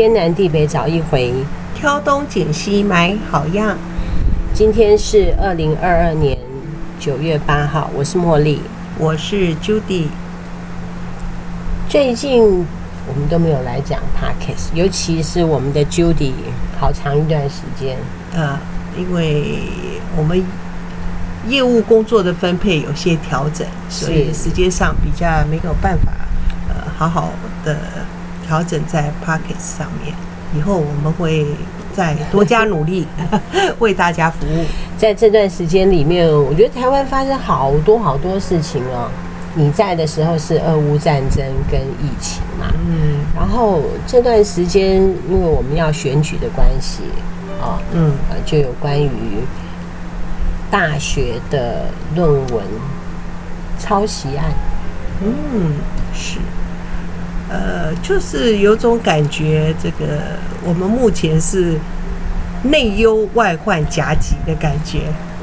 天南地北找一回，挑东拣西买好样。今天是二零二二年九月八号，我是茉莉，我是 Judy。最近我们都没有来讲 Podcast，尤其是我们的 Judy，好长一段时间呃，因为我们业务工作的分配有些调整，所以时间上比较没有办法呃好好的。调整在 Podcast 上面，以后我们会再多加努力，为大家服务。在这段时间里面，我觉得台湾发生好多好多事情哦。你在的时候是俄乌战争跟疫情嘛，嗯，然后这段时间因为我们要选举的关系啊，嗯，就有关于大学的论文抄袭案，嗯，是。呃，就是有种感觉，这个我们目前是内忧外患夹击的感觉。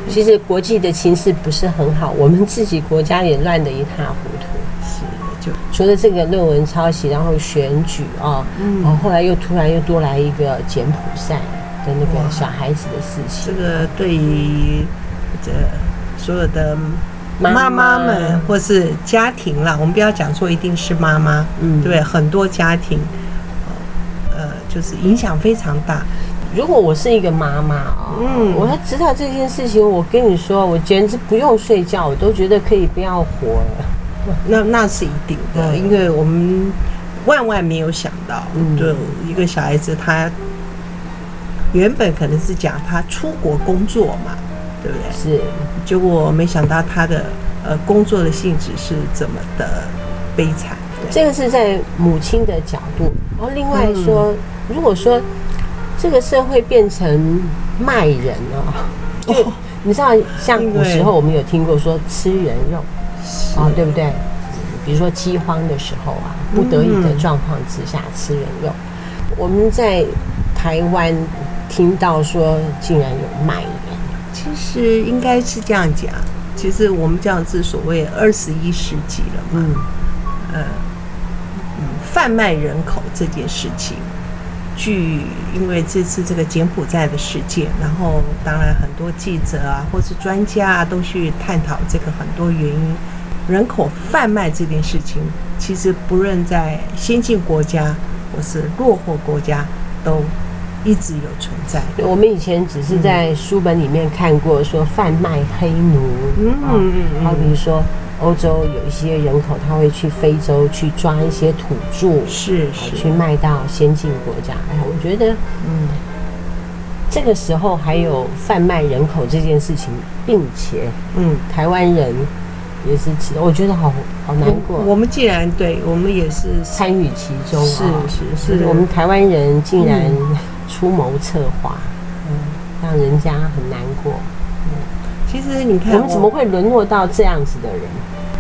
其实国际的情势不是很好，我们自己国家也乱得一塌糊涂。是，就除了这个论文抄袭，然后选举啊，嗯，然后后来又突然又多来一个柬埔寨的那个小孩子的事情。这个对于这所有的。妈妈们或是家庭啦，我们不要讲说一定是妈妈，嗯，对，很多家庭，呃，就是影响非常大。如果我是一个妈妈啊，嗯，我要知道这件事情，我跟你说，我简直不用睡觉，我都觉得可以不要活了。那那是一定的，因为我们万万没有想到，对一个小孩子，他原本可能是讲他出国工作嘛。对不对？是，结果没想到他的呃工作的性质是怎么的悲惨。这个是在母亲的角度，然后另外说，嗯、如果说这个社会变成卖人哦，就你知道，像古时候我们有听过说吃人肉啊，对不对？比如说饥荒的时候啊，不得已的状况之下吃人肉。我们在台湾听到说，竟然有卖人。其实应该是这样讲，其实我们这样子所谓二十一世纪了嘛，嗯，呃，嗯，贩卖人口这件事情，据因为这次这个柬埔寨的事件，然后当然很多记者啊，或是专家啊，都去探讨这个很多原因。人口贩卖这件事情，其实不论在先进国家或是落后国家都。一直有存在。我们以前只是在书本里面看过，说贩卖黑奴，嗯嗯嗯，好比如说欧洲有一些人口，他会去非洲去抓一些土著，是是，去卖到先进国家。哎，我觉得，嗯，这个时候还有贩卖人口这件事情，并且，嗯，台湾人也是，我觉得好好难过。我们既然对我们也是参与其中，是是是，我们台湾人竟然。出谋策划，嗯，让人家很难过。嗯，其实你看，我们怎么会沦落到这样子的人？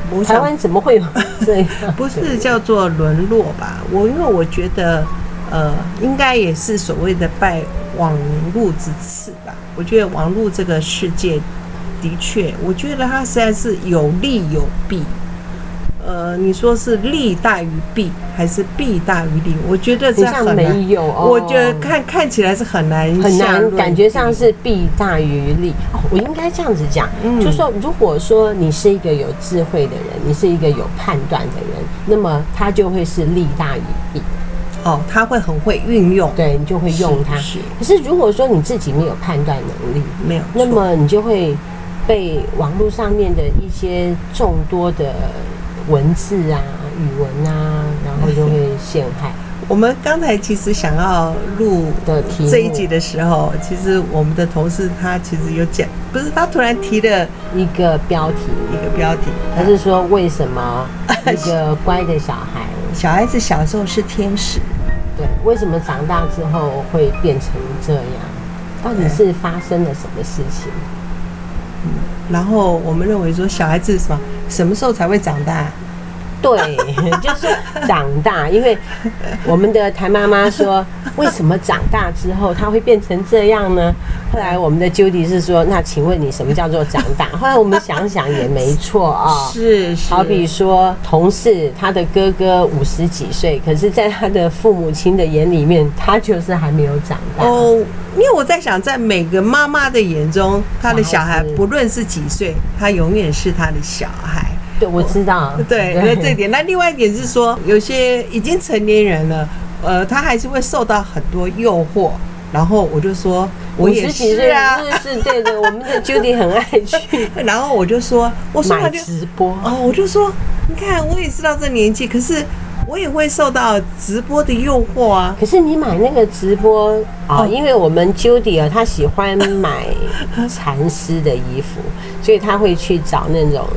我台湾怎么会有 这样？不是叫做沦落吧？我因为我觉得，呃，应该也是所谓的拜网络之赐吧。我觉得网络这个世界的确，我觉得它实在是有利有弊。呃，你说是利大于弊，还是弊大于利？我觉得这很难，没有，哦、我觉得看看起来是很难，很难，感觉上是弊大于利。哦，我应该这样子讲，嗯、就是说，如果说你是一个有智慧的人，你是一个有判断的人，那么他就会是利大于弊。哦，他会很会运用，对，你就会用它。可是如果说你自己没有判断能力，没有，那么你就会被网络上面的一些众多的。文字啊，语文啊，然后就会陷害。我们刚才其实想要录的这一集的时候，其实我们的同事他其实有讲，不是他突然提了一个标题，一个标题，他是说为什么 一个乖的小孩，小孩子小时候是天使，对，为什么长大之后会变成这样？到底是发生了什么事情？然后我们认为说，小孩子什么什么时候才会长大？对，就是长大，因为我们的谭妈妈说，为什么长大之后他会变成这样呢？后来我们的 Judy 是说，那请问你什么叫做长大？后来我们想想也没错啊，是，是，好比说同事他的哥哥五十几岁，可是在他的父母亲的眼里面，他就是还没有长大。哦，因为我在想，在每个妈妈的眼中，他的小孩不论是几岁，他永远是他的小孩。对，我知道。对，因为这一点。那另外一点是说，有些已经成年人了，呃，他还是会受到很多诱惑。然后我就说，我也是啊，是是，对的。我们的 Judy 很爱去。然后我就说，我说他就直播哦，我就说，你看，我也知道这年纪，可是我也会受到直播的诱惑啊。可是你买那个直播啊，因为我们 Judy 啊，他喜欢买蚕丝的衣服，所以他会去找那种。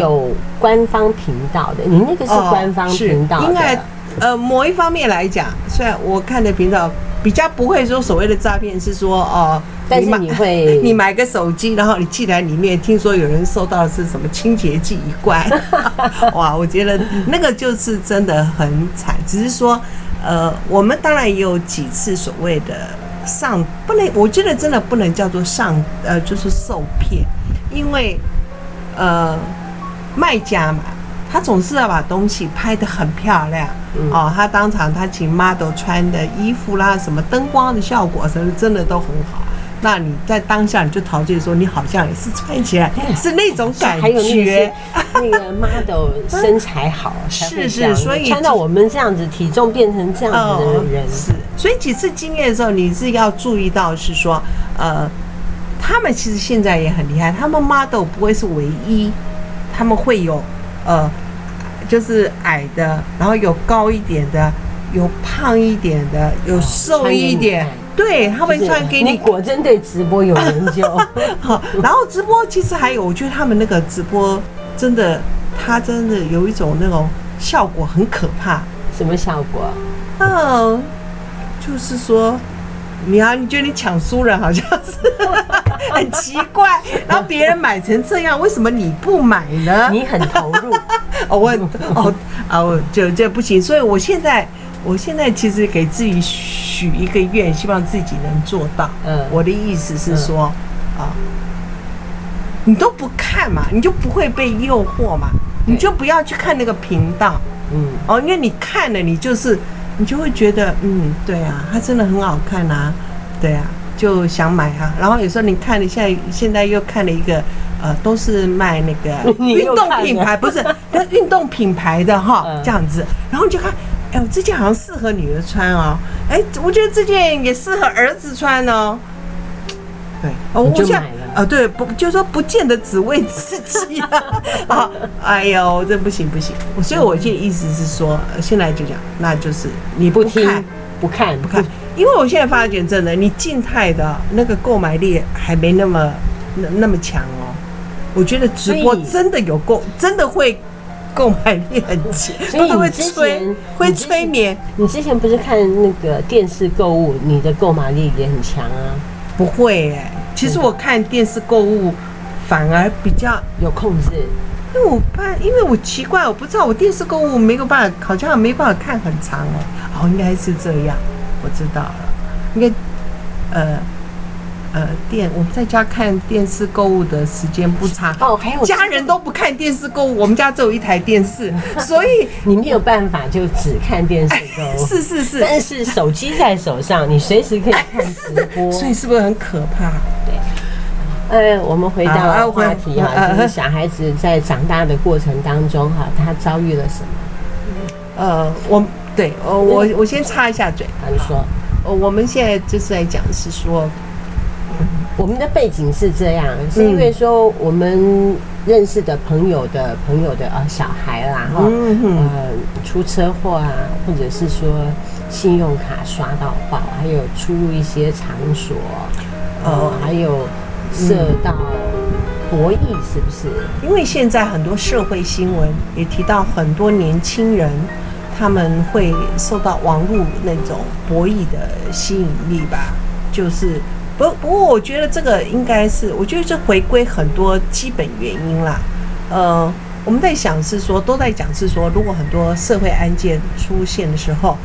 有官方频道的，你那个是官方频道的。应该呃，某一方面来讲，虽然我看的频道比较不会说所谓的诈骗，是说哦，但是你会 你买个手机，然后你寄来里面，听说有人收到的是什么清洁剂一罐，哇，我觉得那个就是真的很惨。只是说，呃，我们当然也有几次所谓的上，不能，我觉得真的不能叫做上，呃，就是受骗，因为呃。卖家嘛，他总是要把东西拍得很漂亮哦。他当场他请 model 穿的衣服啦，什么灯光的效果什么真的都很好。那你在当下你就陶醉说，你好像也是穿起来是那种感觉。还有那个 model 身材好，是是，所以穿到我们这样子体重变成这样子的人是。所以几次经验的时候，你是要注意到是说，呃，他们其实现在也很厉害，他们 model 不会是唯一。他们会有，呃，就是矮的，然后有高一点的，有胖一点的，有瘦一点。对，他们穿给你。你果真对直播有研究。好，然后直播其实还有，我觉得他们那个直播真的，他真的有一种那种效果很可怕。什么效果？嗯，就是说。你好，你觉得你抢输了，好像是 很奇怪。然后别人买成这样，为什么你不买呢？你很投入。哦，我哦啊，我就这不行。所以我现在，我现在其实给自己许一个愿，希望自己能做到。嗯，我的意思是说，啊，你都不看嘛，你就不会被诱惑嘛，你就不要去看那个频道。嗯，哦，因为你看了，你就是。你就会觉得，嗯，对啊，它真的很好看啊，对啊，就想买啊。然后有时候你看了，现在现在又看了一个，呃，都是卖那个 运动品牌，不是 那运动品牌的哈，这样子。然后你就看，哎呦，这件好像适合女儿穿哦，哎，我觉得这件也适合儿子穿哦。对，哦我想。啊，对，不，就是说不见得只为自己啊！啊，哎呦，这不行不行！所以我现在意思是说，现在就讲，那就是你不看，不看，不看，因为我现在发觉真的，你静态的那个购买力还没那么那那么强哦。我觉得直播真的有购，真的会购买力很强，所以会催，会催眠。你之前不是看那个电视购物，你的购买力也很强啊？不会哎。其实我看电视购物反而比较有控制，因为我怕，因为我奇怪，我不知道我电视购物没有办法，好像没办法看很长哦。哦，应该是这样，我知道了。应该呃呃电我们在家看电视购物的时间不长哦，还有家人都不看电视购物，我们家只有一台电视，所以你没有办法就只看电视购物。是是是，但是手机在手上，你随时可以看直播，所以是不是很可怕？呃，我们回到话题哈，就是小孩子在长大的过程当中哈，他遭遇了什么？呃，我对，呃，我我先插一下嘴，你说，呃，我们现在就是在讲是说，我们的背景是这样，是因为说我们认识的朋友的朋友的呃小孩啦哈，呃出车祸啊，或者是说信用卡刷到爆，还有出入一些场所，呃，还有。涉到博弈是不是？因为现在很多社会新闻也提到很多年轻人，他们会受到网络那种博弈的吸引力吧。就是不不过，我觉得这个应该是，我觉得这回归很多基本原因啦。呃，我们在想是说，都在讲是说，如果很多社会案件出现的时候，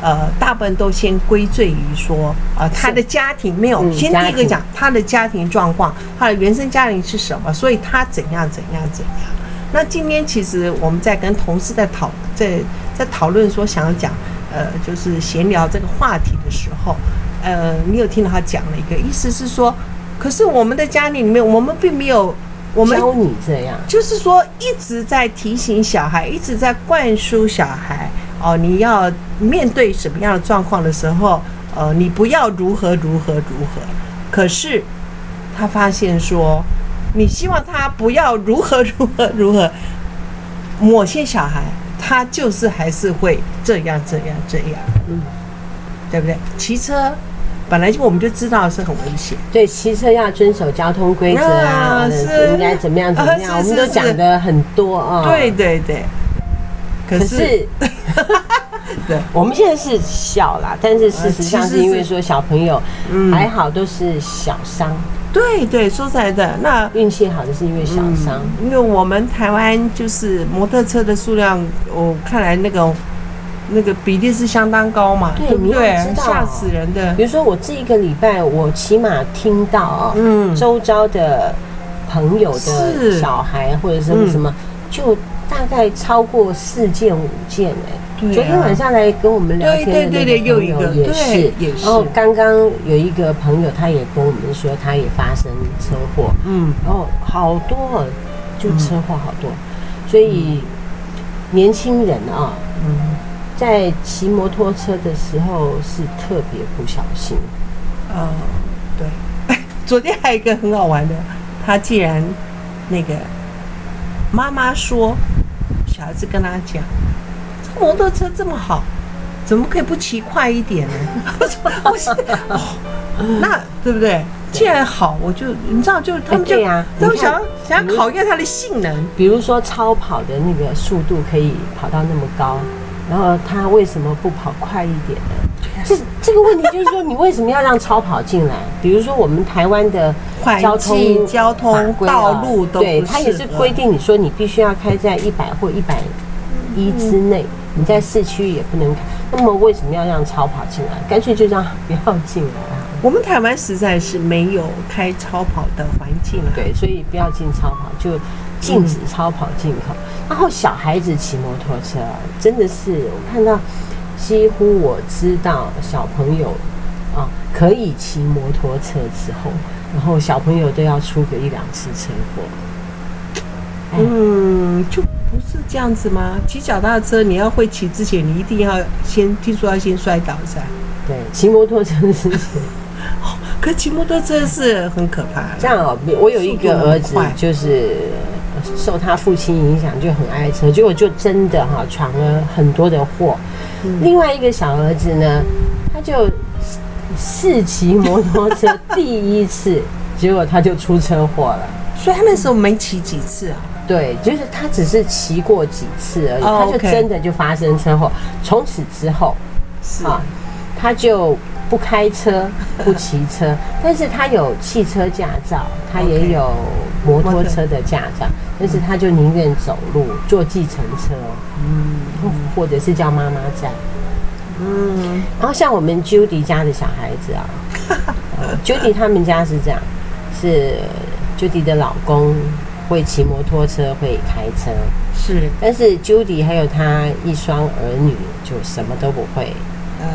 呃，大部分都先归罪于说，啊、呃，他的家庭没有。先第一个讲他的家庭状况，他的原生家庭是什么，所以他怎样怎样怎样。那今天其实我们在跟同事在讨在在讨论说想要讲，呃，就是闲聊这个话题的时候，呃，你有听到他讲了一个意思是说，可是我们的家庭里面，我们并没有。我们教你这样，就是说一直在提醒小孩，一直在灌输小孩哦，你要面对什么样的状况的时候，呃，你不要如何如何如何。可是他发现说，你希望他不要如何如何如何，某些小孩他就是还是会这样这样这样，嗯，对不对？骑车。本来就我们就知道是很危险，对，骑车要遵守交通规则啊，是应该怎么样怎么样，我们都讲的很多啊。对对对。可是，对，我们现在是小啦，但是事实上是因为说小朋友还好都是小伤。对对，说实在的，那运气好的是因为小伤，因为我们台湾就是摩托车的数量，我看来那个。那个比例是相当高嘛？对，不对？吓死人的。比如说，我这一个礼拜，我起码听到，嗯，周遭的朋友的小孩或者什么什么，就大概超过四件五件哎。昨天晚上来跟我们聊天的那个朋友也是，然后刚刚有一个朋友，他也跟我们说，他也发生车祸，嗯，然后好多，就车祸好多，所以年轻人啊，嗯。在骑摩托车的时候是特别不小心，呃，对。昨天还有一个很好玩的，他既然那个妈妈说，小孩子跟他讲，这摩托车这么好，怎么可以不骑快一点呢？我说不是哦，那对不对？既然好，我就你知道，就他们就啊，他们想要想要考验它的性能，比如说超跑的那个速度可以跑到那么高。然后他为什么不跑快一点呢？这这个问题就是说，你为什么要让超跑进来？比如说我们台湾的交通交通道路都对，它也是规定你说你必须要开在一百或一百一之内，你在市区也不能开。那么为什么要让超跑进来？干脆就让不要进来啊！我们台湾实在是没有开超跑的环境，对，所以不要进超跑就。禁止超跑进口，然后小孩子骑摩托车，真的是我看到，几乎我知道小朋友啊可以骑摩托车之后，然后小朋友都要出个一两次车祸。嗯，就不是这样子吗？骑脚踏车你要会骑之前，你一定要先听说要先摔倒噻。对，骑摩托车之前，可骑摩托车是很可怕。这样哦，我有一个儿子就是。受他父亲影响就很爱车，结果就真的哈闯了很多的祸。另外一个小儿子呢，他就试骑摩托车第一次，结果他就出车祸了。所以他那时候没骑几次啊？对，就是他只是骑过几次而已，他就真的就发生车祸。从此之后，是啊，他就不开车，不骑车，但是他有汽车驾照，他也有。摩托车的驾照，但是他就宁愿走路坐计程车，嗯，或者是叫妈妈载，嗯。然后像我们 Judy 家的小孩子啊，Judy 他们家是这样，是 Judy 的老公会骑摩托车，会开车，是。但是 Judy 还有他一双儿女就什么都不会。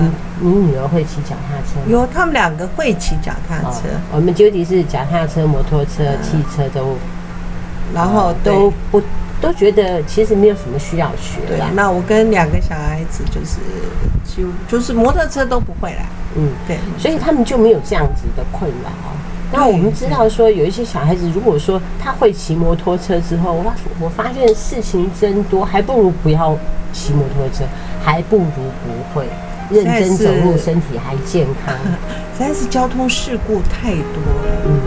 嗯，你女儿会骑脚踏车？有，他们两个会骑脚踏车。我们 Judy 是脚踏车、摩托车、汽车都，然后都不都觉得其实没有什么需要学。对，那我跟两个小孩子就是就就是摩托车都不会啦。嗯，对，所以他们就没有这样子的困扰。那我们知道说有一些小孩子，如果说他会骑摩托车之后，哇，我发现事情真多，还不如不要骑摩托车，还不如不会。认真走路，身体还健康。实在是交通事故太多了。嗯，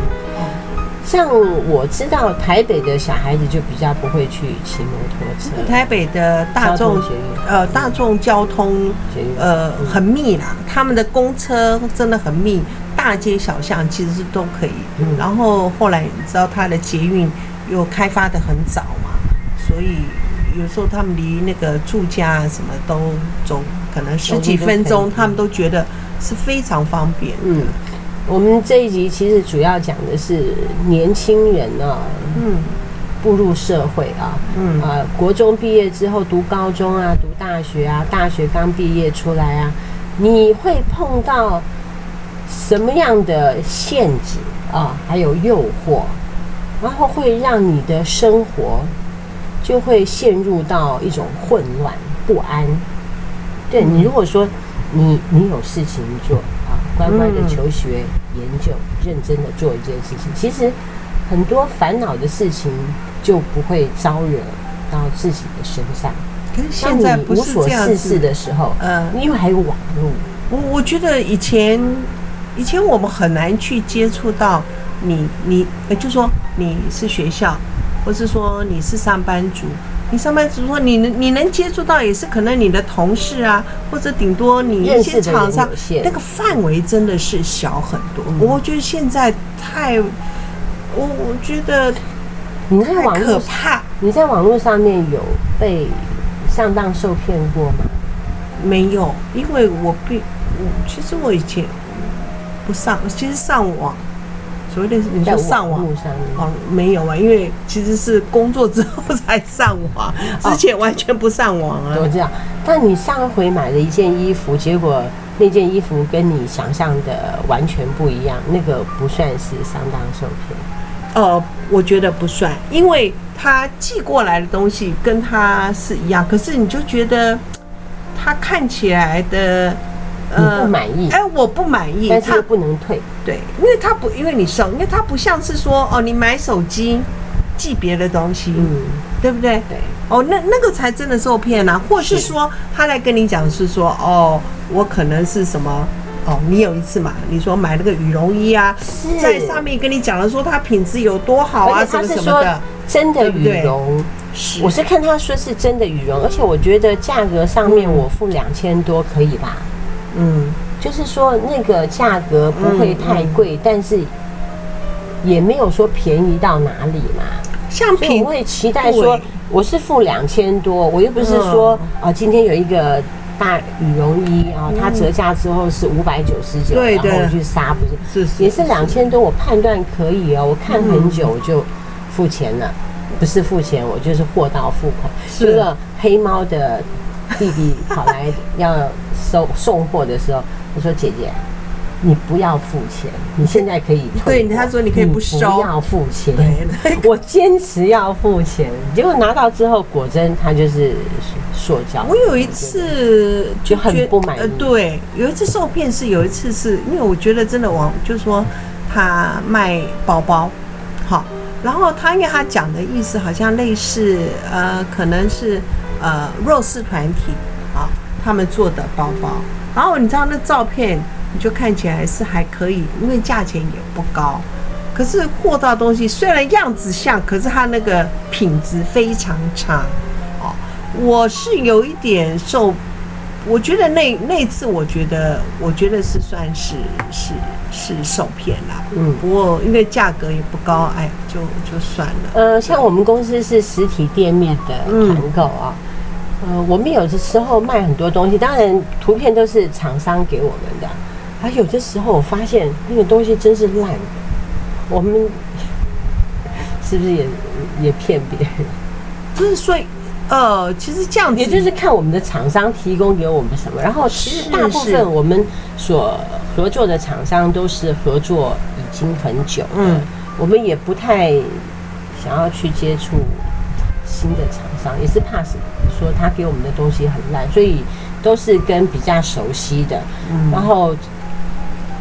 像我知道台北的小孩子就比较不会去骑摩托车。台北的大众呃大众交通呃很密啦，他们的公车真的很密，大街小巷其实是都可以。然后后来你知道他的捷运又开发的很早嘛，所以有时候他们离那个住家啊什么都走，可能十几分钟，他们都觉得是非常方便。嗯，我们这一集其实主要讲的是年轻人啊，嗯，步入社会啊，嗯啊，国中毕业之后读高中啊，读大学啊，大学刚毕业出来啊，你会碰到什么样的限制啊？还有诱惑，然后会让你的生活。就会陷入到一种混乱不安。对，你如果说你你有事情做啊，乖乖的求学研究，认真的做一件事情，其实很多烦恼的事情就不会招惹到自己的身上。可是现在不是这样子，无所事事的时候，嗯，因为还有网络。我我觉得以前以前我们很难去接触到你你，呃，就说你是学校。或是说你是上班族，你上班族说你能你能接触到也是可能你的同事啊，或者顶多你一些厂商，那个范围真的是小很多。我觉得现在太，我我觉得你在网可怕，你在网络上面有被上当受骗过吗？没有，因为我并我其实我以前不上，其实上网。所谓的你说上网哦，没有啊，因为其实是工作之后才上网，之前完全不上网啊。我知道，但你上回买了一件衣服，结果那件衣服跟你想象的完全不一样，那个不算是上当受骗。呃，我觉得不算，因为他寄过来的东西跟他是一样，可是你就觉得他看起来的。你不满意？哎，我不满意，但是又不能退。对，因为他不，因为你收，因为他不像是说哦，你买手机寄别的东西，嗯，对不对？对。哦，那那个才真的受骗啊，或是说他来跟你讲是说哦，我可能是什么哦，你有一次嘛，你说买那个羽绒衣啊，在上面跟你讲了说它品质有多好啊，什么什么的，真的羽绒。是，我是看他说是真的羽绒，而且我觉得价格上面我付两千多可以吧？嗯，就是说那个价格不会太贵，嗯，但是也没有说便宜到哪里嘛。像品会期待说我是付两千多，我又不是说啊，今天有一个大羽绒衣啊，它折价之后是五百九十九，然后我去杀，不是，是也是两千多，我判断可以哦，我看很久我就付钱了，不是付钱，我就是货到付款。这个黑猫的弟弟跑来要。收送货的时候，我说：“姐姐，你不要付钱，你现在可以退。”对，他说：“你可以不收，不要付钱。”我坚持要付钱。结果拿到之后，果真他就是塑胶。我有一次就很不满意。呃，对，有一次受骗是有一次是因为我觉得真的网就是说他卖包包，好，然后他因为他讲的意思好像类似呃，可能是呃弱势团体啊。他们做的包包，然后你知道那照片，你就看起来是还可以，因为价钱也不高。可是货到东西虽然样子像，可是它那个品质非常差。哦，我是有一点受，我觉得那那次，我觉得我觉得是算是是是受骗了。嗯，不过因为价格也不高，哎，就就算了。呃，像我们公司是实体店面的团购啊。嗯呃，我们有的时候卖很多东西，当然图片都是厂商给我们的。而有的时候我发现那个东西真是烂的，我们是不是也也骗别人？就 是说，呃，其实这样子，也就是看我们的厂商提供给我们什么。然后其实大部分我们所合作的厂商都是合作已经很久了，嗯，我们也不太想要去接触。新的厂商也是怕什么？说他给我们的东西很烂，所以都是跟比较熟悉的，嗯、然后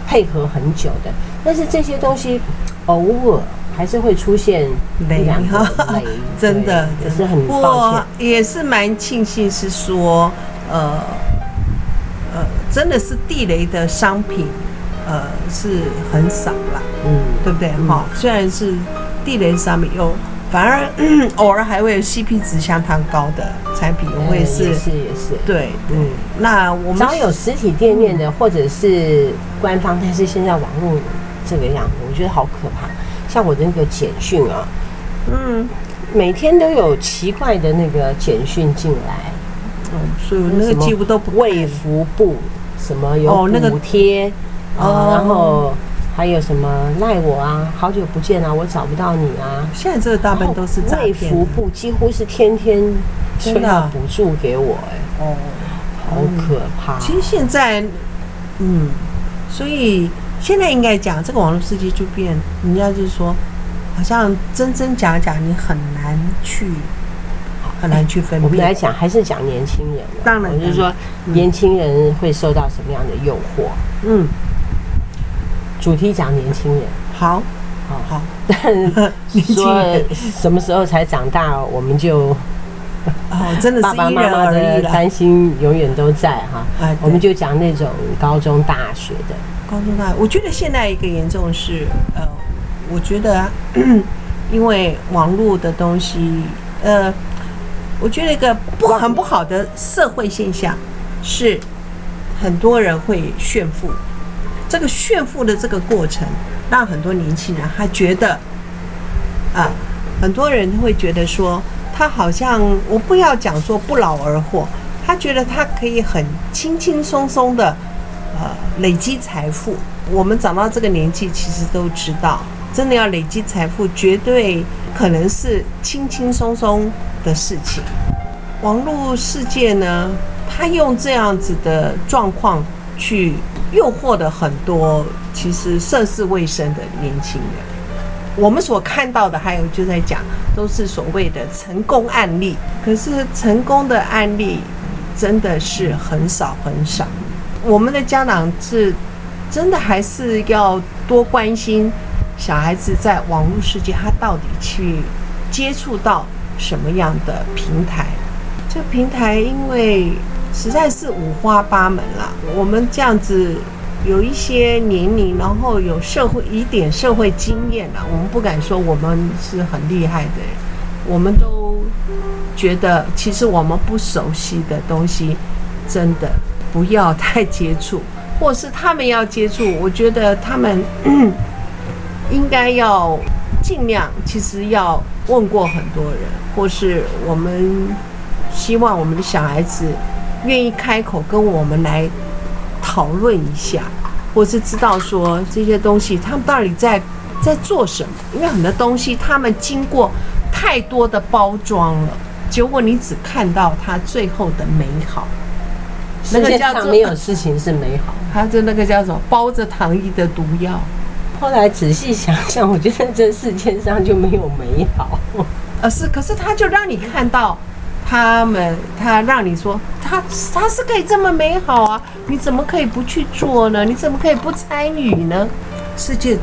配合很久的。但是这些东西偶尔还是会出现雷哈，真的也是很抱歉。也是蛮庆幸是说，呃呃，真的是地雷的商品，呃，是很少啦，嗯，对不对？哈、嗯，虽然是地雷商品有。反而偶尔还会有 CP 值相当高的产品，我会是也是也是。对，嗯，那我们只要有实体店面的或者是官方，但是现在网络这个样子，我觉得好可怕。像我的那个简讯啊，嗯，每天都有奇怪的那个简讯进来，嗯，所以那个几乎都不卫福部什么有补贴哦，然后还有什么赖我啊，好久不见啊，我找不到你啊。现在这个大部分都是卫福部几乎是天天催补助给我，哎，哦，好可怕。其实现在，嗯，所以现在应该讲这个网络世界就变，人家就是说。好像真真假假，你很难去很难去分辨。我们来讲，还是讲年轻人。当然，就是说年轻人会受到什么样的诱惑？嗯，主题讲年轻人。好，好，好。但说什么时候才长大，我们就 哦，真的是爸爸妈妈的担心永远都在哈。我们就讲那种高中大学的。高中大学，我觉得现在一个严重是呃。我觉得啊，因为网络的东西，呃，我觉得一个不很不好的社会现象是，很多人会炫富。这个炫富的这个过程，让很多年轻人还觉得，啊，很多人会觉得说，他好像我不要讲说不劳而获，他觉得他可以很轻轻松松的，呃，累积财富。我们长到这个年纪，其实都知道。真的要累积财富，绝对可能是轻轻松松的事情。网络世界呢，他用这样子的状况去诱惑的很多其实涉世未深的年轻人。我们所看到的，还有就在讲，都是所谓的成功案例。可是成功的案例真的是很少很少。我们的家长是真的还是要多关心。小孩子在网络世界，他到底去接触到什么样的平台？这平台因为实在是五花八门了。我们这样子有一些年龄，然后有社会一点社会经验了，我们不敢说我们是很厉害的人，我们都觉得其实我们不熟悉的东西，真的不要太接触，或是他们要接触，我觉得他们。应该要尽量，其实要问过很多人，或是我们希望我们的小孩子愿意开口跟我们来讨论一下，或是知道说这些东西他们到底在在做什么？因为很多东西他们经过太多的包装了，结果你只看到它最后的美好。那个叫做没有事情是美好，它就那个叫什么包着糖衣的毒药。后来仔细想想，我觉得这世界上就没有美好。呃，是，可是它就让你看到他们，他让你说他他是可以这么美好啊！你怎么可以不去做呢？你怎么可以不参与呢？世界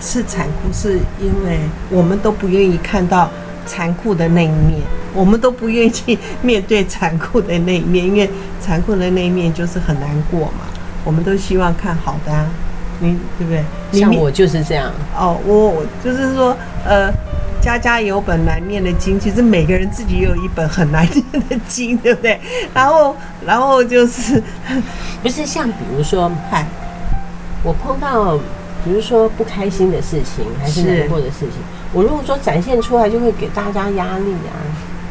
是残酷，是因为我们都不愿意看到残酷的那一面，我们都不愿意去面对残酷的那一面，因为残酷的那一面就是很难过嘛。我们都希望看好的啊。你对不对？像我就是这样哦，我就是说，呃，家家有本难念的经，其实每个人自己也有一本很难念的经，对不对？然后，然后就是，不是像比如说，嗨，我碰到比如说不开心的事情，还是难过的事情，我如果说展现出来，就会给大家压力啊。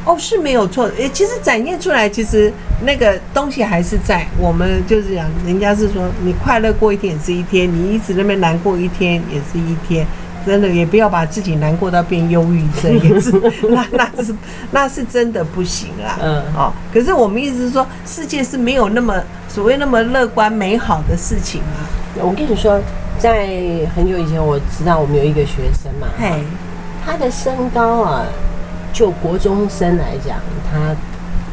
哦，是没有错。诶，其实展现出来，其实那个东西还是在。我们就是讲，人家是说，你快乐过一天也是一天，你一直那边难过一天也是一天。真的，也不要把自己难过到变忧郁症，也是 那那是那是真的不行啦。嗯，哦，可是我们意思是说，世界是没有那么所谓那么乐观美好的事情啊。我跟你说，在很久以前，我知道我们有一个学生嘛，嘿，他的身高啊。就国中生来讲，他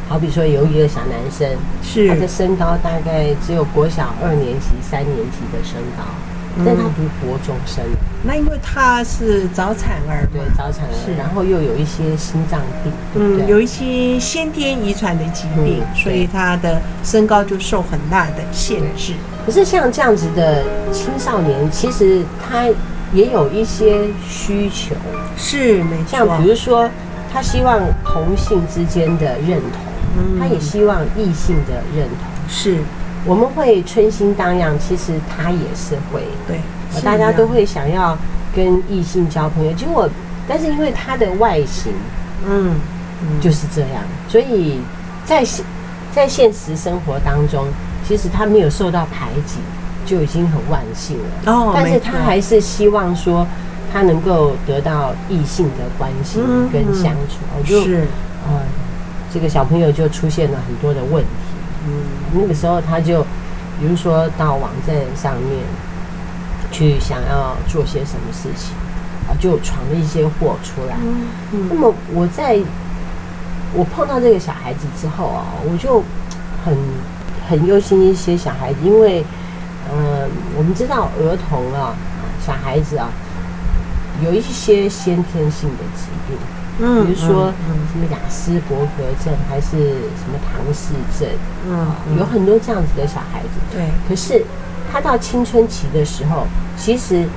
好比说有一个小男生，是他的身高大概只有国小二年级、三年级的身高，嗯、但他。读国中生。那因为他是早产儿，对早产儿，是。然后又有一些心脏病，嗯，对？对有一些先天遗传的疾病，嗯、所以他的身高就受很大的限制。可是像这样子的青少年，其实他也有一些需求，是没错，像比如说。他希望同性之间的认同，他也希望异性的认同。是，我们会春心荡漾，其实他也是会。对，大家都会想要跟异性交朋友。结果，但是因为他的外形嗯，嗯，就是这样。所以在现在现实生活当中，其实他没有受到排挤，就已经很万幸了。哦，但是他还是希望说他能够得到异性的关心跟相处。我就是呃，这个小朋友就出现了很多的问题。嗯，那个时候他就比如说到网站上面去想要做些什么事情。啊就闯了一些祸出来。嗯嗯、那么我在我碰到这个小孩子之后啊，我就很很忧心一些小孩子，因为呃，我们知道儿童啊，小孩子啊，有一些先天性的疾病，嗯，比如说什么雅斯伯格症，还是什么唐氏症，嗯，嗯，有很多这样子的小孩子。对，可是他到青春期的时候，其实。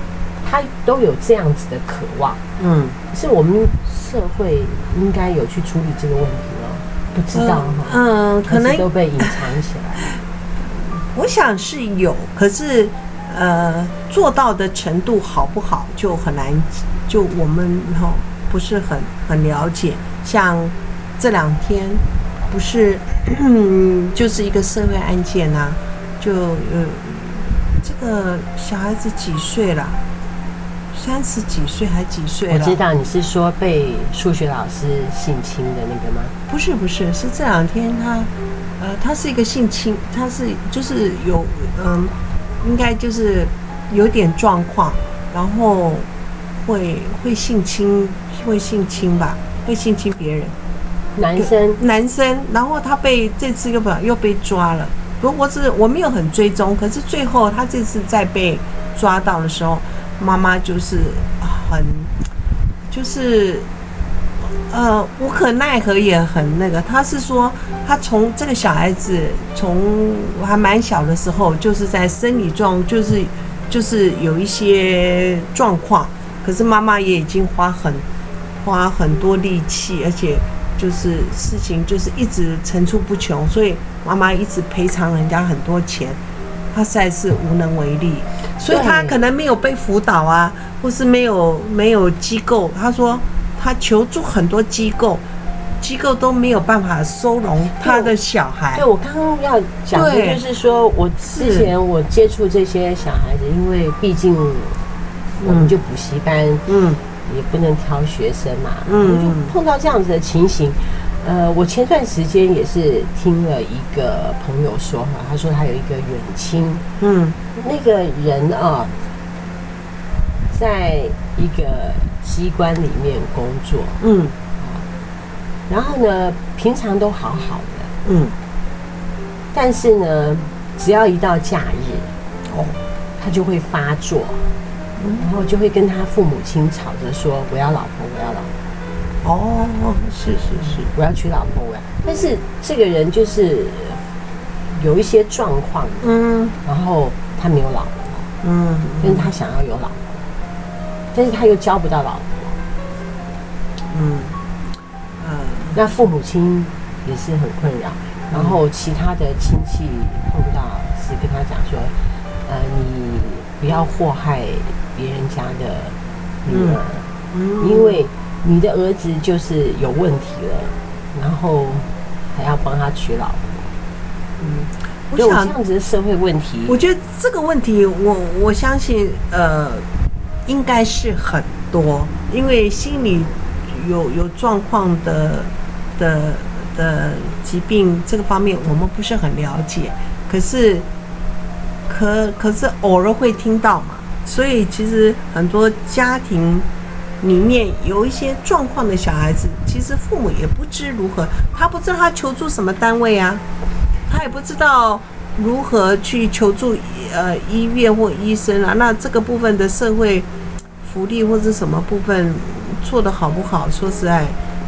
他都有这样子的渴望，嗯，可是我们社会应该有去处理这个问题吗？不知道哈，嗯，可能都被隐藏起来。我想是有，可是呃，做到的程度好不好就很难，就我们哈不是很很了解。像这两天不是，嗯，就是一个社会案件啊，就呃，这个小孩子几岁了？三十几岁还几岁了？我知道你是说被数学老师性侵的那个吗？不是不是，是这两天他，呃，他是一个性侵，他是就是有嗯，应该就是有点状况，然后会会性侵，会性侵吧，会性侵别人，男生男生，然后他被这次又不又被抓了，不过我是我没有很追踪，可是最后他这次再被抓到的时候。妈妈就是很，就是呃无可奈何，也很那个。他是说，他从这个小孩子从还蛮小的时候，就是在生理状，就是就是有一些状况。可是妈妈也已经花很花很多力气，而且就是事情就是一直层出不穷，所以妈妈一直赔偿人家很多钱，她实在是无能为力。所以她可能没有被辅导啊，或是没有没有机构。她说她求助很多机构，机构都没有办法收容他的小孩。对，我刚刚要讲的就是说，我之前我接触这些小孩子，因为毕竟我们就补习班，嗯，也不能挑学生嘛，嗯，我就碰到这样子的情形。呃，我前段时间也是听了一个朋友说哈，他说他有一个远亲，嗯，那个人啊，在一个机关里面工作，嗯，然后呢，平常都好好的，嗯，但是呢，只要一到假日，哦，他就会发作，然后就会跟他父母亲吵着说：“我要老婆，我要老婆。”哦，是是是，我要娶老婆，我要。但是这个人就是有一些状况，嗯，然后他没有老婆，嗯，但是他想要有老婆，但是他又交不到老婆，嗯，嗯，那父母亲也是很困扰，然后其他的亲戚碰到是跟他讲说，呃，你不要祸害别人家的女儿，嗯，因为。你的儿子就是有问题了，然后还要帮他娶老婆。嗯，我想这样子的社会问题，我觉得这个问题我，我我相信，呃，应该是很多，因为心理有有状况的的的疾病这个方面，我们不是很了解。可是，可可是偶尔会听到嘛，所以其实很多家庭。里面有一些状况的小孩子，其实父母也不知如何，他不知道他求助什么单位啊，他也不知道如何去求助呃医院或医生啊。那这个部分的社会福利或者什么部分做的好不好？说实在，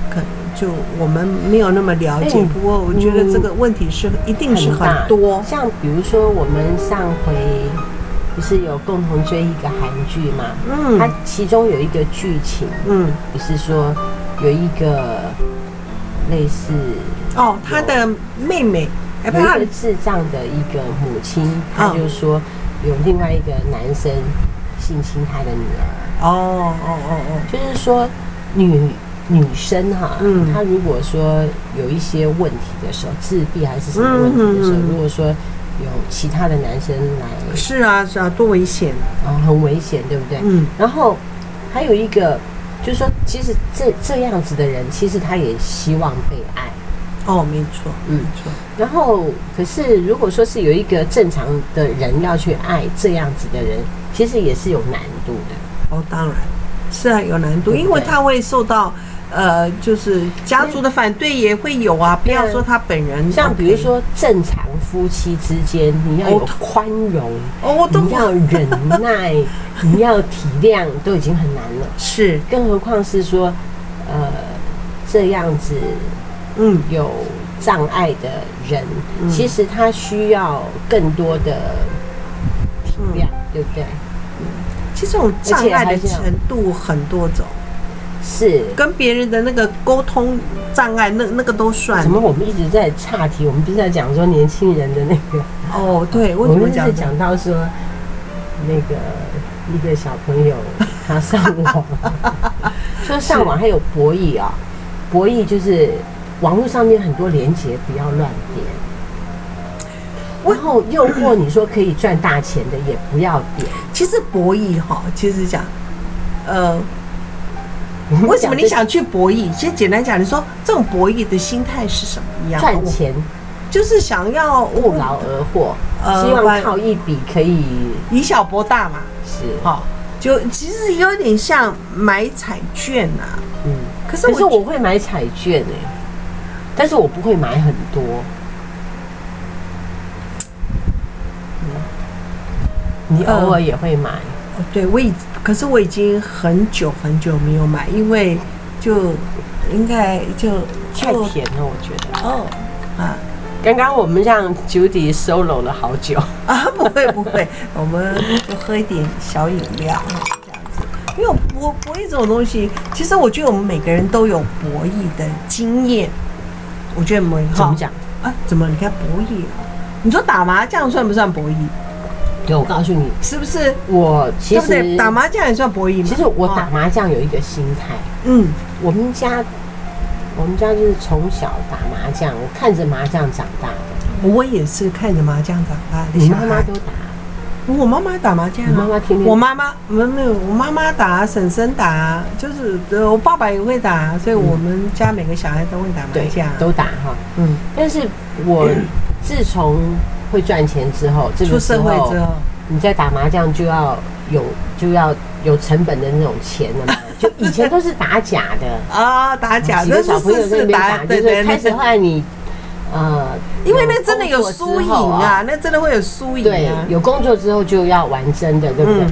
可就我们没有那么了解。不过我觉得这个问题是一定是很多，像比如说我们上回。不是有共同追一个韩剧嘛？嗯，它其中有一个剧情，嗯，不是说有一个类似哦，他的妹妹有一个智障的一个母亲，他就说有另外一个男生性侵他的女儿。哦哦哦哦，就是说女女生哈，嗯，她如果说有一些问题的时候，自闭还是什么问题的时候，如果说有其他的男生来，是啊是啊，多危险啊，很危险，对不对？嗯。然后还有一个，就是说，其实这这样子的人，其实他也希望被爱。哦，没错，嗯，没错。然后，可是如果说是有一个正常的人要去爱这样子的人，其实也是有难度的。哦，当然是啊，有难度，对对，因为他会受到。呃，就是家族的反对也会有啊，不要说他本人。像比如说正常夫妻之间，你要有宽容，哦，你要忍耐，你要体谅，都已经很难了。是，更何况是说，呃，这样子，嗯，有障碍的人，其实他需要更多的体谅，对不对？嗯，其实这种障碍的程度很多种。是跟别人的那个沟通障碍，那那个都算。怎么我们一直在岔题？我们不是在讲说年轻人的那个？哦，对，我们是讲到说那个一个小朋友他上网，说上网还有博弈啊，博弈就是网络上面很多连接，不要乱点。然后诱惑你说可以赚大钱的也不要点。其实博弈哈，其实讲呃。为什么你想去博弈？其实简单讲，你说这种博弈的心态是什么样？赚钱，就是想要不劳而获，希望靠一笔可以以小博大嘛。是哈，就其实有点像买彩券呐。嗯，可是可是我会买彩券哎，但是我不会买很多。嗯你偶尔也会买。对，我已，可是我已经很久很久没有买，因为就应该就太甜了，我觉得。哦，啊，刚刚我们让 Judy solo 了好久啊，不会不会，我们就喝一点小饮料这样子。因为博博弈这种东西，其实我觉得我们每个人都有博弈的经验。我觉得没怎么讲啊？怎么？你看博弈，你说打麻将算不算博弈？对，我告诉你，是不是我其实打麻将也算博弈吗？其实我打麻将有一个心态，嗯，我们家我们家就是从小打麻将，我看着麻将长大的。我也是看着麻将长大的。你妈妈都打？我妈妈打麻将，妈妈天天。我妈妈没没有，我妈妈打，婶婶打，就是我爸爸也会打，所以我们家每个小孩都会打麻将，都打哈。嗯，但是我自从会赚钱之后，这个出社会之后，你在打麻将就要有就要有成本的那种钱了嘛？就以前都是打假的啊，打假的。几个小朋友在那边打，就是开始后来你呃，因为那真的有输赢啊，那真的会有输赢。对，有工作之后就要玩真的，对不对？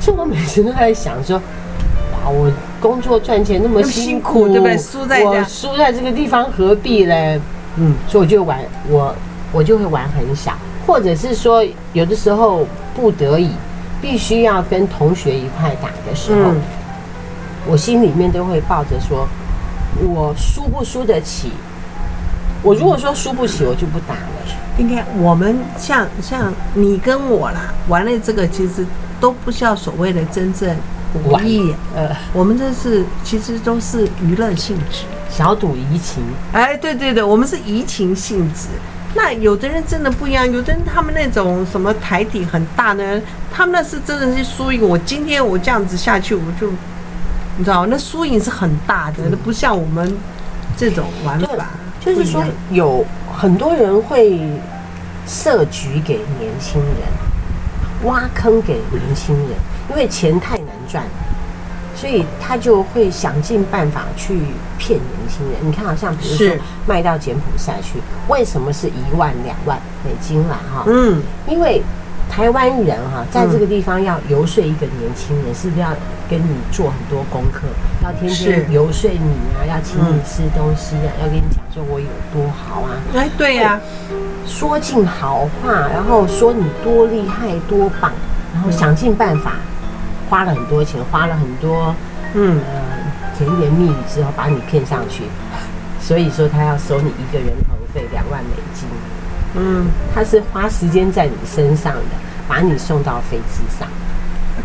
所以我每次都在想说，哇，我工作赚钱那么辛苦，对不对？输在我输在这个地方何必嘞？嗯，所以我就玩我。我就会玩很小，或者是说有的时候不得已必须要跟同学一块打的时候，嗯、我心里面都会抱着说，我输不输得起？我如果说输不起，我就不打了。应该我们像像你跟我啦，玩了这个其实都不需要所谓的真正博弈，呃，我们这是其实都是娱乐性质，小赌怡情。哎，对对对，我们是怡情性质。那有的人真的不一样，有的人他们那种什么台底很大呢，他们那是真的是输赢。我今天我这样子下去，我就你知道，那输赢是很大的，那不像我们这种玩法。就是说，有很多人会设局给年轻人，挖坑给年轻人，因为钱太难赚。所以他就会想尽办法去骗年轻人。你看，好像比如说卖到柬埔寨去，为什么是一万两万美金啦？哈，嗯，因为台湾人哈，在这个地方要游说一个年轻人，是不是要跟你做很多功课，要天天游说你啊，要请你吃东西啊，要跟你讲说我有多好啊？哎，对呀，说尽好话，然后说你多厉害多棒，然后想尽办法。花了很多钱，花了很多，嗯，呃，甜言蜜语之后把你骗上去，所以说他要收你一个人头费两万美金，嗯，他是花时间在你身上的，把你送到飞机上。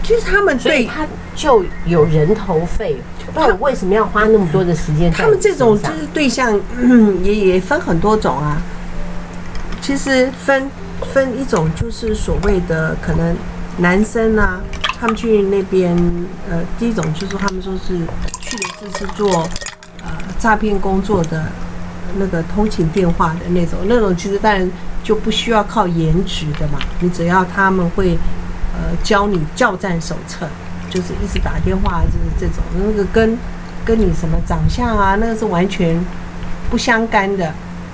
其实他们对他就有人头费，那我为什么要花那么多的时间？他们这种就是对象，嗯，也也分很多种啊。其实分分一种就是所谓的可能男生啊，他们去那边，呃，第一种就是他们说是去的是是做呃诈骗工作的那个通勤电话的那种，那种其实当然就不需要靠颜值的嘛，你只要他们会。呃，教你教战手册，就是一直打电话，就是这种，那个跟跟你什么长相啊，那个是完全不相干的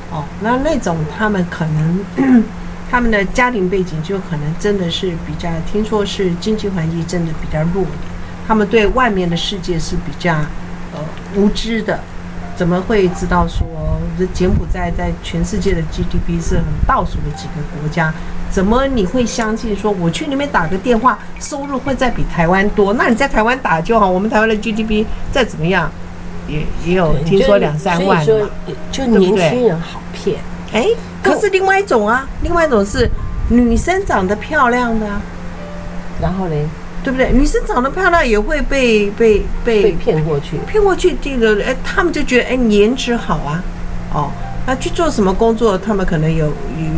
哦。那那种他们可能他们的家庭背景就可能真的是比较，听说是经济环境真的比较弱的，他们对外面的世界是比较呃无知的，怎么会知道说这柬埔寨在全世界的 GDP 是很倒数的几个国家？怎么你会相信说我去那边打个电话，收入会再比台湾多？那你在台湾打就好，我们台湾的 GDP 再怎么样，也也有听说两三万嘛。所以说，就年轻人好骗。哎，可是另外一种啊，另外一种是女生长得漂亮的，然后嘞，对不对？女生长得漂亮也会被被被骗过去，骗过去，这个哎，他们就觉得哎，颜值好啊，哦。那去做什么工作？他们可能有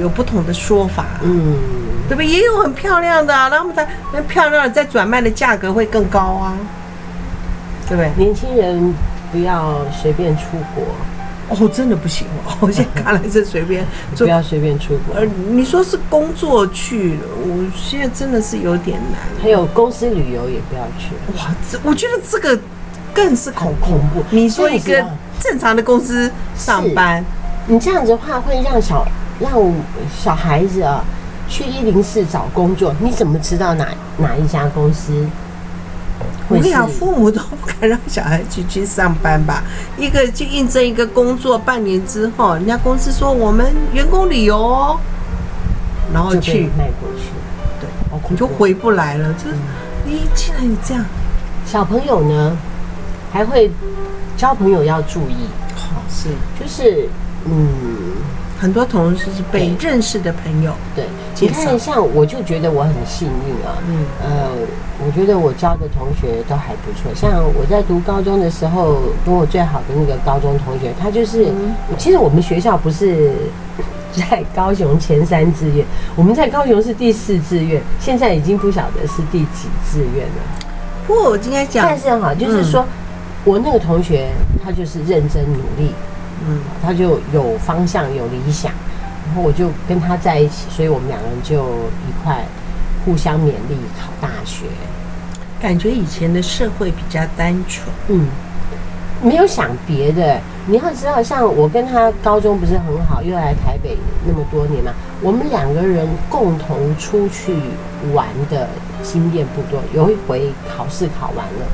有不同的说法，嗯，对不对？也有很漂亮的，啊，那么他那漂亮的在转卖的价格会更高啊，对不对？年轻人不要随便出国哦，真的不行哦！我现在看来是随便，不要随便出国。呃，你说是工作去，我现在真的是有点难。还有公司旅游也不要去。哇，这我觉得这个更是恐恐怖。你说一个正常的公司上班。你这样子的话，会让小让小孩子啊去一零四找工作，你怎么知道哪哪一家公司？我跟你讲，父母都不敢让小孩去去上班吧？一个去应征一个工作，半年之后，人家公司说我们员工旅游哦，然后去。卖过去，对，你就回不来了。这，你既然你这样，小朋友呢还会交朋友要注意，好是。就是。嗯，很多同事是被认识的朋友。对，你看，像我就觉得我很幸运啊。嗯，呃，我觉得我交的同学都还不错。像我在读高中的时候，跟我最好的那个高中同学，他就是，其实我们学校不是在高雄前三志愿，我们在高雄是第四志愿，现在已经不晓得是第几志愿了。不过我今天讲，但是哈，就是说我那个同学，他就是认真努力。嗯，他就有方向，有理想，然后我就跟他在一起，所以我们两个人就一块互相勉励考大学。感觉以前的社会比较单纯，嗯，没有想别的。你要知道，像我跟他高中不是很好，又来台北那么多年嘛，我们两个人共同出去玩的经验不多。有一回考试考完了。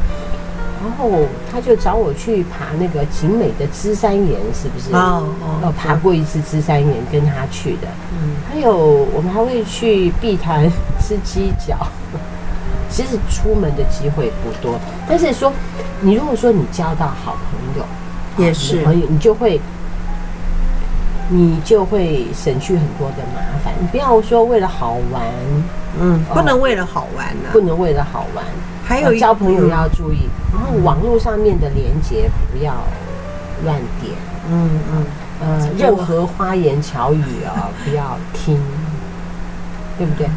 然后他就找我去爬那个景美的芝山岩，是不是？哦哦，我爬过一次芝山岩，跟他去的。嗯，还有我们还会去碧潭吃鸡脚。其实出门的机会不多，但是说你如果说你交到好朋友，也是朋友，你就会你就会省去很多的麻烦。你不要说为了好玩，嗯，不能为了好玩呢，不能为了好玩。还有交朋友要注意，然后网络上面的连接不要乱点，嗯嗯，呃，任何花言巧语啊 不要听，对不对？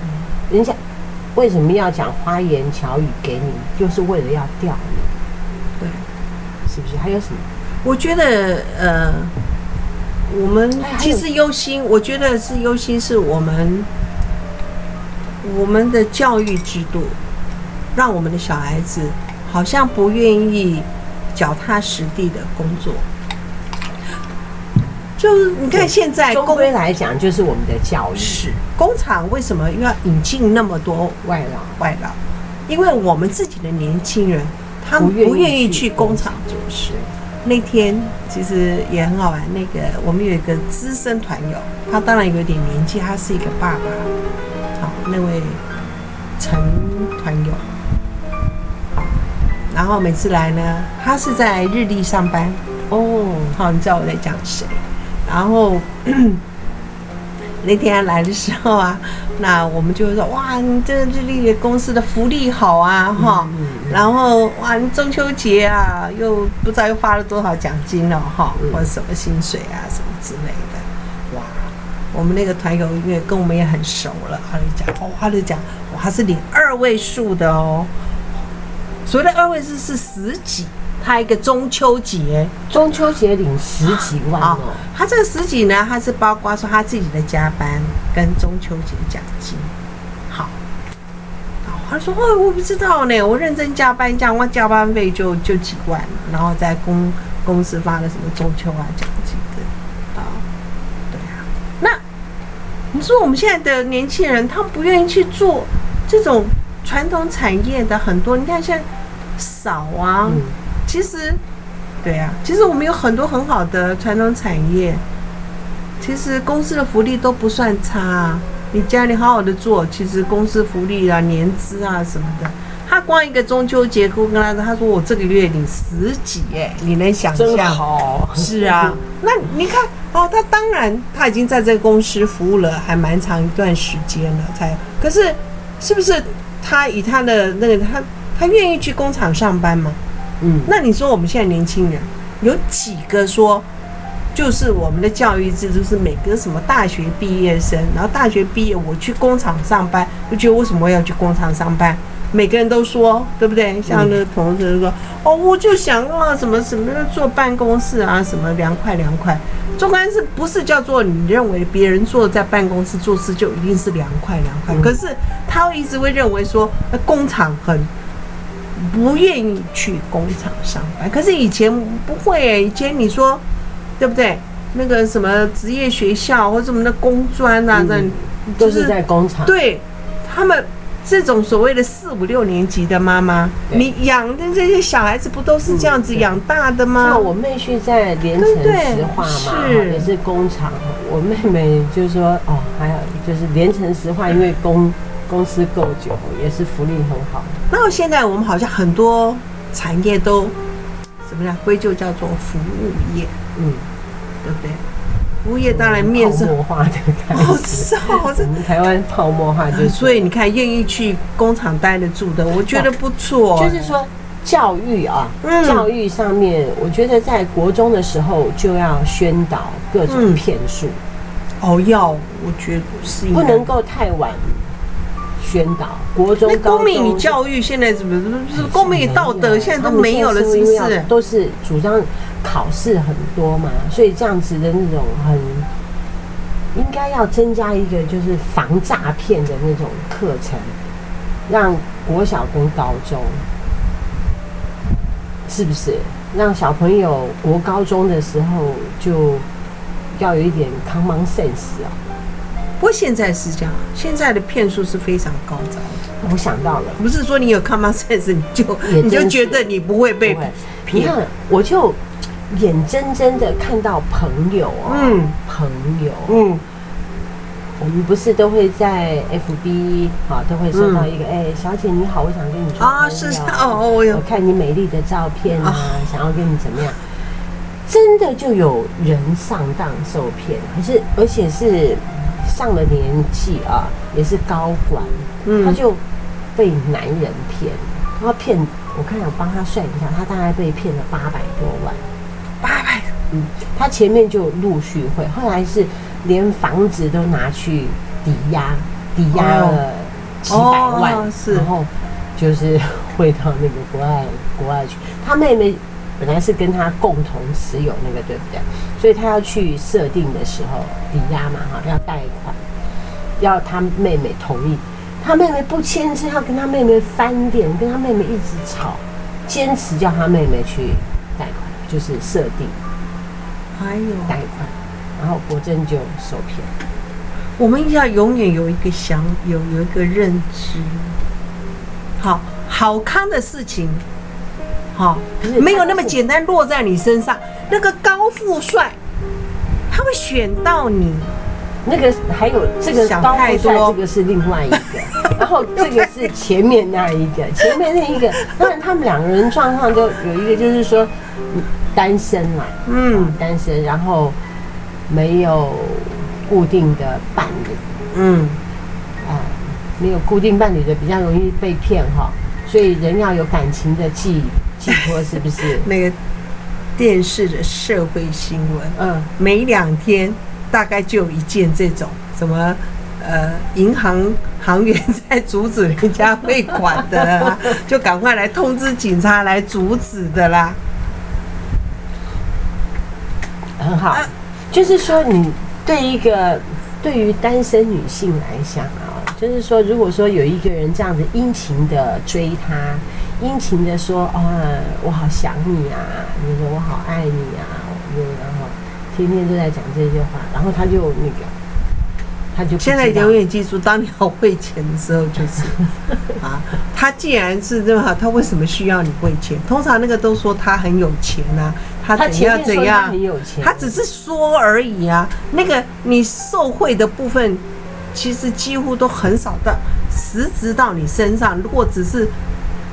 人家为什么要讲花言巧语给你，就是为了要钓你，对，是不是？还有什么？我觉得呃，我们其实忧心，我觉得是忧心，是我们我们的教育制度。让我们的小孩子好像不愿意脚踏实地的工作，就你看现在，终归来讲就是我们的教育。是工厂为什么又要引进那么多外劳？外劳，因为我们自己的年轻人，他们不愿意去工厂做事。那天其实也很好玩，那个我们有一个资深团友，他当然有点年纪，他是一个爸爸。好，那位陈团友。然后每次来呢，他是在日立上班。哦。好，你知道我在讲谁？然后 那天来的时候啊，那我们就说哇，你这日历公司的福利好啊，哈、嗯，然后哇，你中秋节啊，又不知道又发了多少奖金了，哈，或者什么薪水啊，什么之类的，哇，我们那个团友因为跟我们也很熟了，他就讲，哦，他就讲，哇，他是领二位数的哦，所谓的二位数是十几。他一个中秋节，中秋节领十几万哦。他这个十几呢，他是包括说他自己的加班跟中秋节奖金。好，他说哦，我不知道呢，我认真加班，这样我加班费就就几万，然后在公公司发了什么中秋啊奖金的啊，对啊。那你说我们现在的年轻人，他们不愿意去做这种传统产业的很多，你看现在少啊。嗯其实，对、啊，其实我们有很多很好的传统产业，其实公司的福利都不算差啊。你家里好好的做，其实公司福利啊、年资啊什么的，他光一个中秋节，我跟他说，他说我这个月领十几，哎，你能想象？好，是啊。那你看，哦，他当然他已经在这个公司服务了还蛮长一段时间了，才。可是，是不是他以他的那个他他愿意去工厂上班吗？嗯，那你说我们现在年轻人有几个说，就是我们的教育制度是每个什么大学毕业生，然后大学毕业我去工厂上班，就觉得为什么要去工厂上班？每个人都说，对不对？像那个同事说，哦，我就想啊，什么什么坐办公室啊，什么凉快凉快。做关是不是叫做你认为别人坐在办公室做事就一定是凉快凉快？可是他一直会认为说，工厂很。不愿意去工厂上班，可是以前不会以前你说对不对？那个什么职业学校或者什么的工专啊，那、嗯就是、都是在工厂。对，他们这种所谓的四五六年级的妈妈，你养的这些小孩子不都是这样子养大的吗？那我妹婿在连城石化嘛，是也是工厂。我妹妹就是说哦，还有就是连城石化，因为公。公司够久，也是福利很好。那现在我们好像很多产业都怎么样归咎叫做服务业，嗯，对不对？服务业当然面是泡沫化的。我们台湾泡沫化就是，所以你看，愿意去工厂待得住的，我觉得不错。就是说教育啊，教育上面，我觉得在国中的时候就要宣导各种骗术。哦，要，我觉得是不能够太晚。宣导国中、公民与教育现在怎么是公民与道德现在都没有了，是不是？都是主张考试很多嘛，所以这样子的那种很应该要增加一个就是防诈骗的那种课程，让国小跟高中是不是让小朋友国高中的时候就要有一点 common sense 啊？不过现在是这样，现在的骗术是非常高招的。我想到了，不是说你有 common sense 你就你就觉得你不会被骗。你看，我就眼睁睁的看到朋友啊，嗯，朋友，嗯，我们不是都会在 FB 啊，都会收到一个，哎、嗯欸，小姐你好，我想跟你做朋友啊，是哦，我有看你美丽的照片啊，想要跟你怎么样？真的就有人上当受骗，可是而且是。上了年纪啊，也是高管，嗯，他就被男人骗，他骗，我看我帮他算一下，他大概被骗了八百多万，八百，嗯，他前面就陆续会，后来是连房子都拿去抵押，抵押了几百万，哦，是，然后就是汇到那个国外国外去，他妹妹。本来是跟他共同持有那个，对不对？所以他要去设定的时候抵押嘛，哈，要贷款，要他妹妹同意。他妹妹不签字，要跟他妹妹翻脸，跟他妹妹一直吵，坚持叫他妹妹去贷款，就是设定，还有贷款，然后国珍就受骗。我们要永远有一个想有有一个认知，好好康的事情。好，没有那么简单落在你身上。那个高富帅，他会选到你。那个还有这个高富帅，这个是另外一个。然后这个是前面那一个，前面那一个。当然他们两个人状况都有一个，就是说单身嘛，嗯，单身，然后没有固定的伴侣，嗯，啊，没有固定伴侣的比较容易被骗哈，所以人要有感情的寄寄托，是不是？那个电视的社会新闻，嗯，每两天大概就有一件这种什么。呃，银行行员在阻止人家汇款的啦，就赶快来通知警察来阻止的啦。很好，就是说，你对一个对于单身女性来讲啊，就是说，如果说有一个人这样子殷勤的追她，殷勤的说啊，我好想你啊，你说我好爱你啊，然后天天都在讲这些话，然后他就那个。他就现在永远记住，当你要汇钱的时候，就是 啊，他既然是这么好，他为什么需要你汇钱？通常那个都说他很有钱啊，他怎样怎样，很有钱，他只是说而已啊。那个你受贿的部分，其实几乎都很少到实质到你身上。如果只是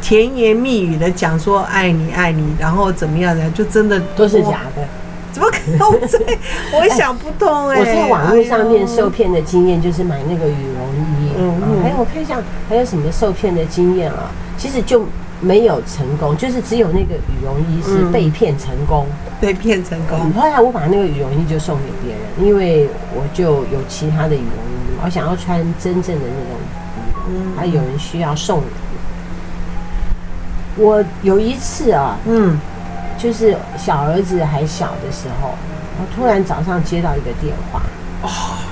甜言蜜语的讲说爱你爱你，然后怎么样的，就真的都是假的。怎么可能？我想不通哎、欸！我在网络上面受骗的经验就是买那个羽绒衣，嗯，嗯，还有我看一下还有什么受骗的经验啊？其实就没有成功，就是只有那个羽绒衣是被骗成功，嗯、被骗成功。后来我把那个羽绒衣就送给别人，因为我就有其他的羽绒衣，我想要穿真正的那种羽绒，还有人需要送礼。我有一次啊，嗯。就是小儿子还小的时候，我突然早上接到一个电话，啊，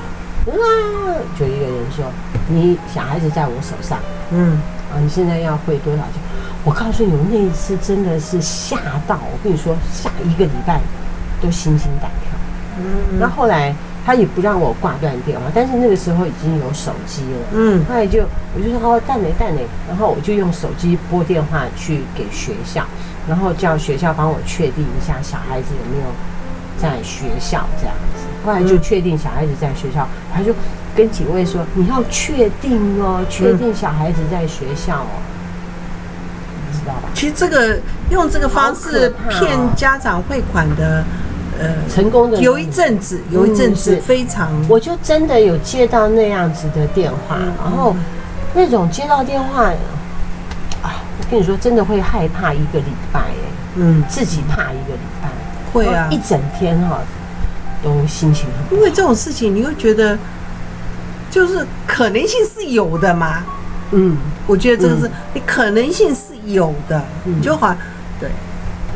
就一个人说：“你小孩子在我手上，嗯，啊，你现在要汇多少钱？”我告诉你，我那一次真的是吓到，我跟你说，下一个礼拜都心惊胆跳。嗯，那后来他也不让我挂断电话，但是那个时候已经有手机了，嗯，后来就我就说：“哦，蛋磊蛋磊。”然后我就用手机拨电话去给学校。然后叫学校帮我确定一下小孩子有没有在学校这样子，后来就确定小孩子在学校，他就跟警卫说：“你要确定哦，确定小孩子在学校哦，你知道吧？”其实这个用这个方式骗家长汇款的，呃，成功的。有一阵子，有一阵子非常，我就真的有接到那样子的电话，然后那种接到电话啊。跟你说，真的会害怕一个礼拜哎，嗯，自己怕一个礼拜，会啊，一整天哈，都心情很。因为这种事情，你会觉得就是可能性是有的嘛，嗯，我觉得这个是你可能性是有的，你就好，对。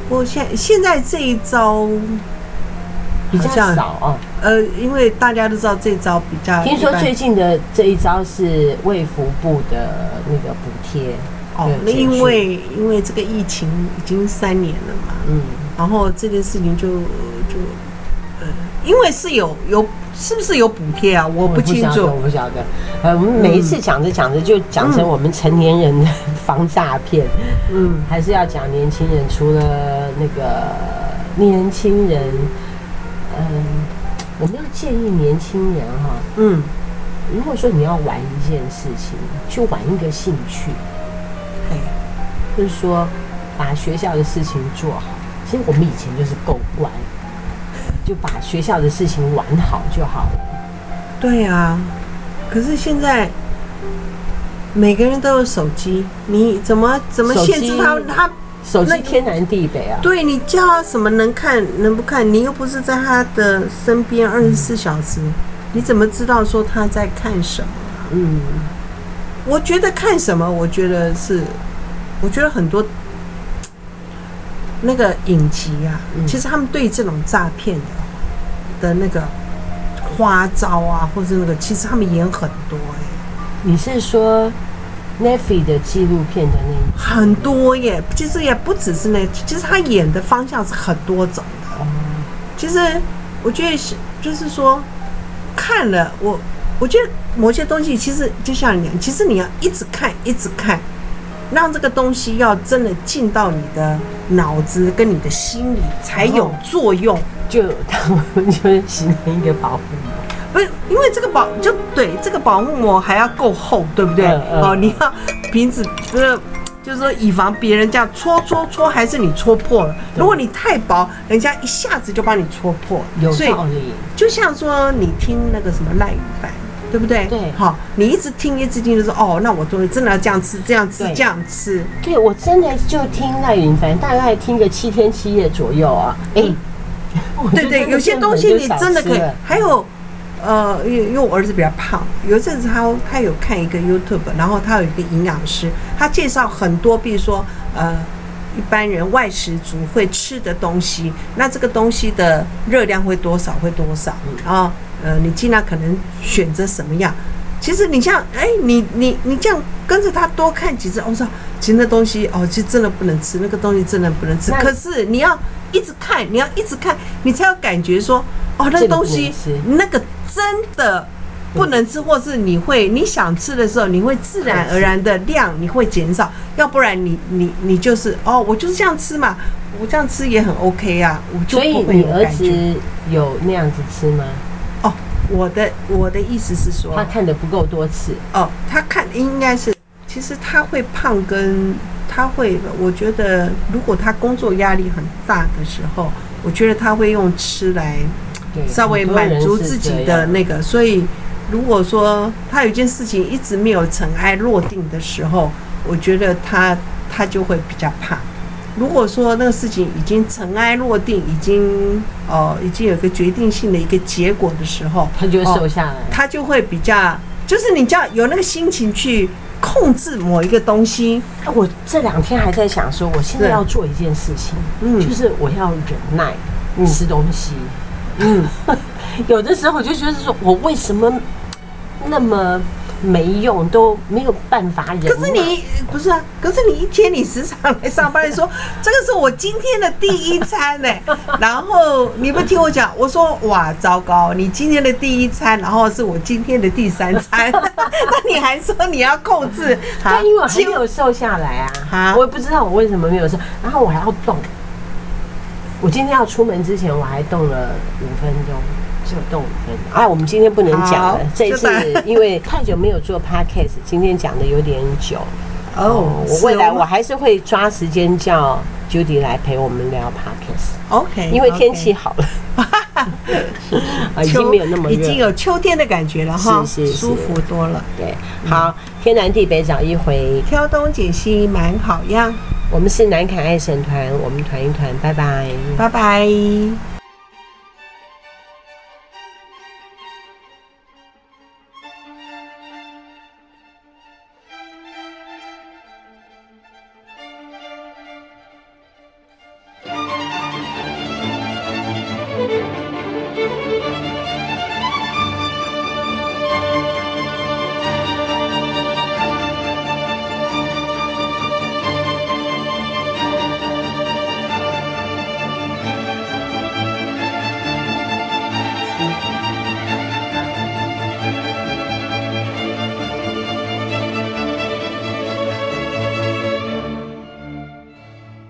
我现现在这一招比较少啊，呃，因为大家都知道这招比较。听说最近的这一招是卫福部的那个补贴。哦，那因为因为这个疫情已经三年了嘛，嗯，然后这件事情就就呃，因为是有有是不是有补贴啊？我不清楚，我不晓得。呃，我们每一次讲着讲着就讲成我们成年人的 防诈骗，嗯，还是要讲年轻人。除了那个年轻人，嗯，我们要建议年轻人哈，嗯，如果说你要玩一件事情，就玩一个兴趣。就是说，把学校的事情做好。其实我们以前就是够乖，就把学校的事情玩好就好了。对啊，可是现在每个人都有手机，你怎么怎么限制他？他手机天南地北啊！对，你叫他什么能看能不看？你又不是在他的身边二十四小时，你怎么知道说他在看什么？嗯，我觉得看什么，我觉得是。我觉得很多那个影集啊，其实他们对这种诈骗的的那个花招啊，或者那个，其实他们演很多哎。你是说 Netflix 的纪录片的那一很多耶？其实也不只是那，其实他演的方向是很多种的。其实我觉得是，就是说看了我，我觉得某些东西其实就像你讲，其实你要一直看，一直看。让这个东西要真的进到你的脑子跟你的心里才有作用，就他们就是形成一个保护膜，不是因为这个保就对这个保护膜还要够厚，对不对？哦，你要瓶子，就是就是说以防别人这样戳戳戳，还是你戳破了。如果你太薄，人家一下子就把你戳破。有道理。就像说你听那个什么赖宇凡，对不对？对。好，你一直听一直听，就说哦，那我终于真的要这样吃，这样吃，这样吃。对，我真的就听赖云凡，大概听个七天七夜左右啊。哎、欸。对对，有些东西你真的可以。还有，呃，因为因为我儿子比较胖，有一阵子他他有看一个 YouTube，然后他有一个营养师，他介绍很多，比如说呃，一般人外食族会吃的东西，那这个东西的热量会多少？会多少？然后呃，你尽量可能选择什么样？其实你像，哎，你你你这样跟着他多看几次，我说其实那东西哦，其实真的不能吃，那个东西真的不能吃。可是你要。一直看，你要一直看，你才有感觉说，哦，那个东西那个真的不能吃，或是你会你想吃的时候，你会自然而然的量你会减少，要不然你你你就是哦，我就是这样吃嘛，我这样吃也很 OK 啊，我就不会有感觉。所以你儿子有那样子吃吗？哦，我的我的意思是说，他看的不够多次。哦，他看应该是，其实他会胖跟。他会，我觉得如果他工作压力很大的时候，我觉得他会用吃来稍微满足自己的那个。所以，如果说他有一件事情一直没有尘埃落定的时候，我觉得他他就会比较怕。如果说那个事情已经尘埃落定，已经哦已经有一个决定性的一个结果的时候，他就会瘦下来，他就会比较，就是你叫有那个心情去。控制某一个东西，我这两天还在想说，我现在要做一件事情，嗯，就是我要忍耐吃东西，嗯，有的时候我就觉得说，我为什么那么。没用，都没有办法忍。可是你不是啊？可是你一天你时常来上班，你说这个是我今天的第一餐呢。然后你不听我讲，我说哇，糟糕，你今天的第一餐，然后是我今天的第三餐，那你还说你要控制？对，因为我还没有瘦下来啊，我也不知道我为什么没有瘦，然后我还要动。我今天要出门之前，我还动了五分钟。就动五分啊！我们今天不能讲了，这次因为太久没有做 podcast，今天讲的有点久哦。我未来我还是会抓时间叫 Judy 来陪我们聊 podcast。OK，因为天气好了，已经没有那么热，已经有秋天的感觉了哈，是是舒服多了。对，好，天南地北找一回，挑东拣西蛮好样。我们是南卡爱神团，我们团一团，拜拜，拜拜。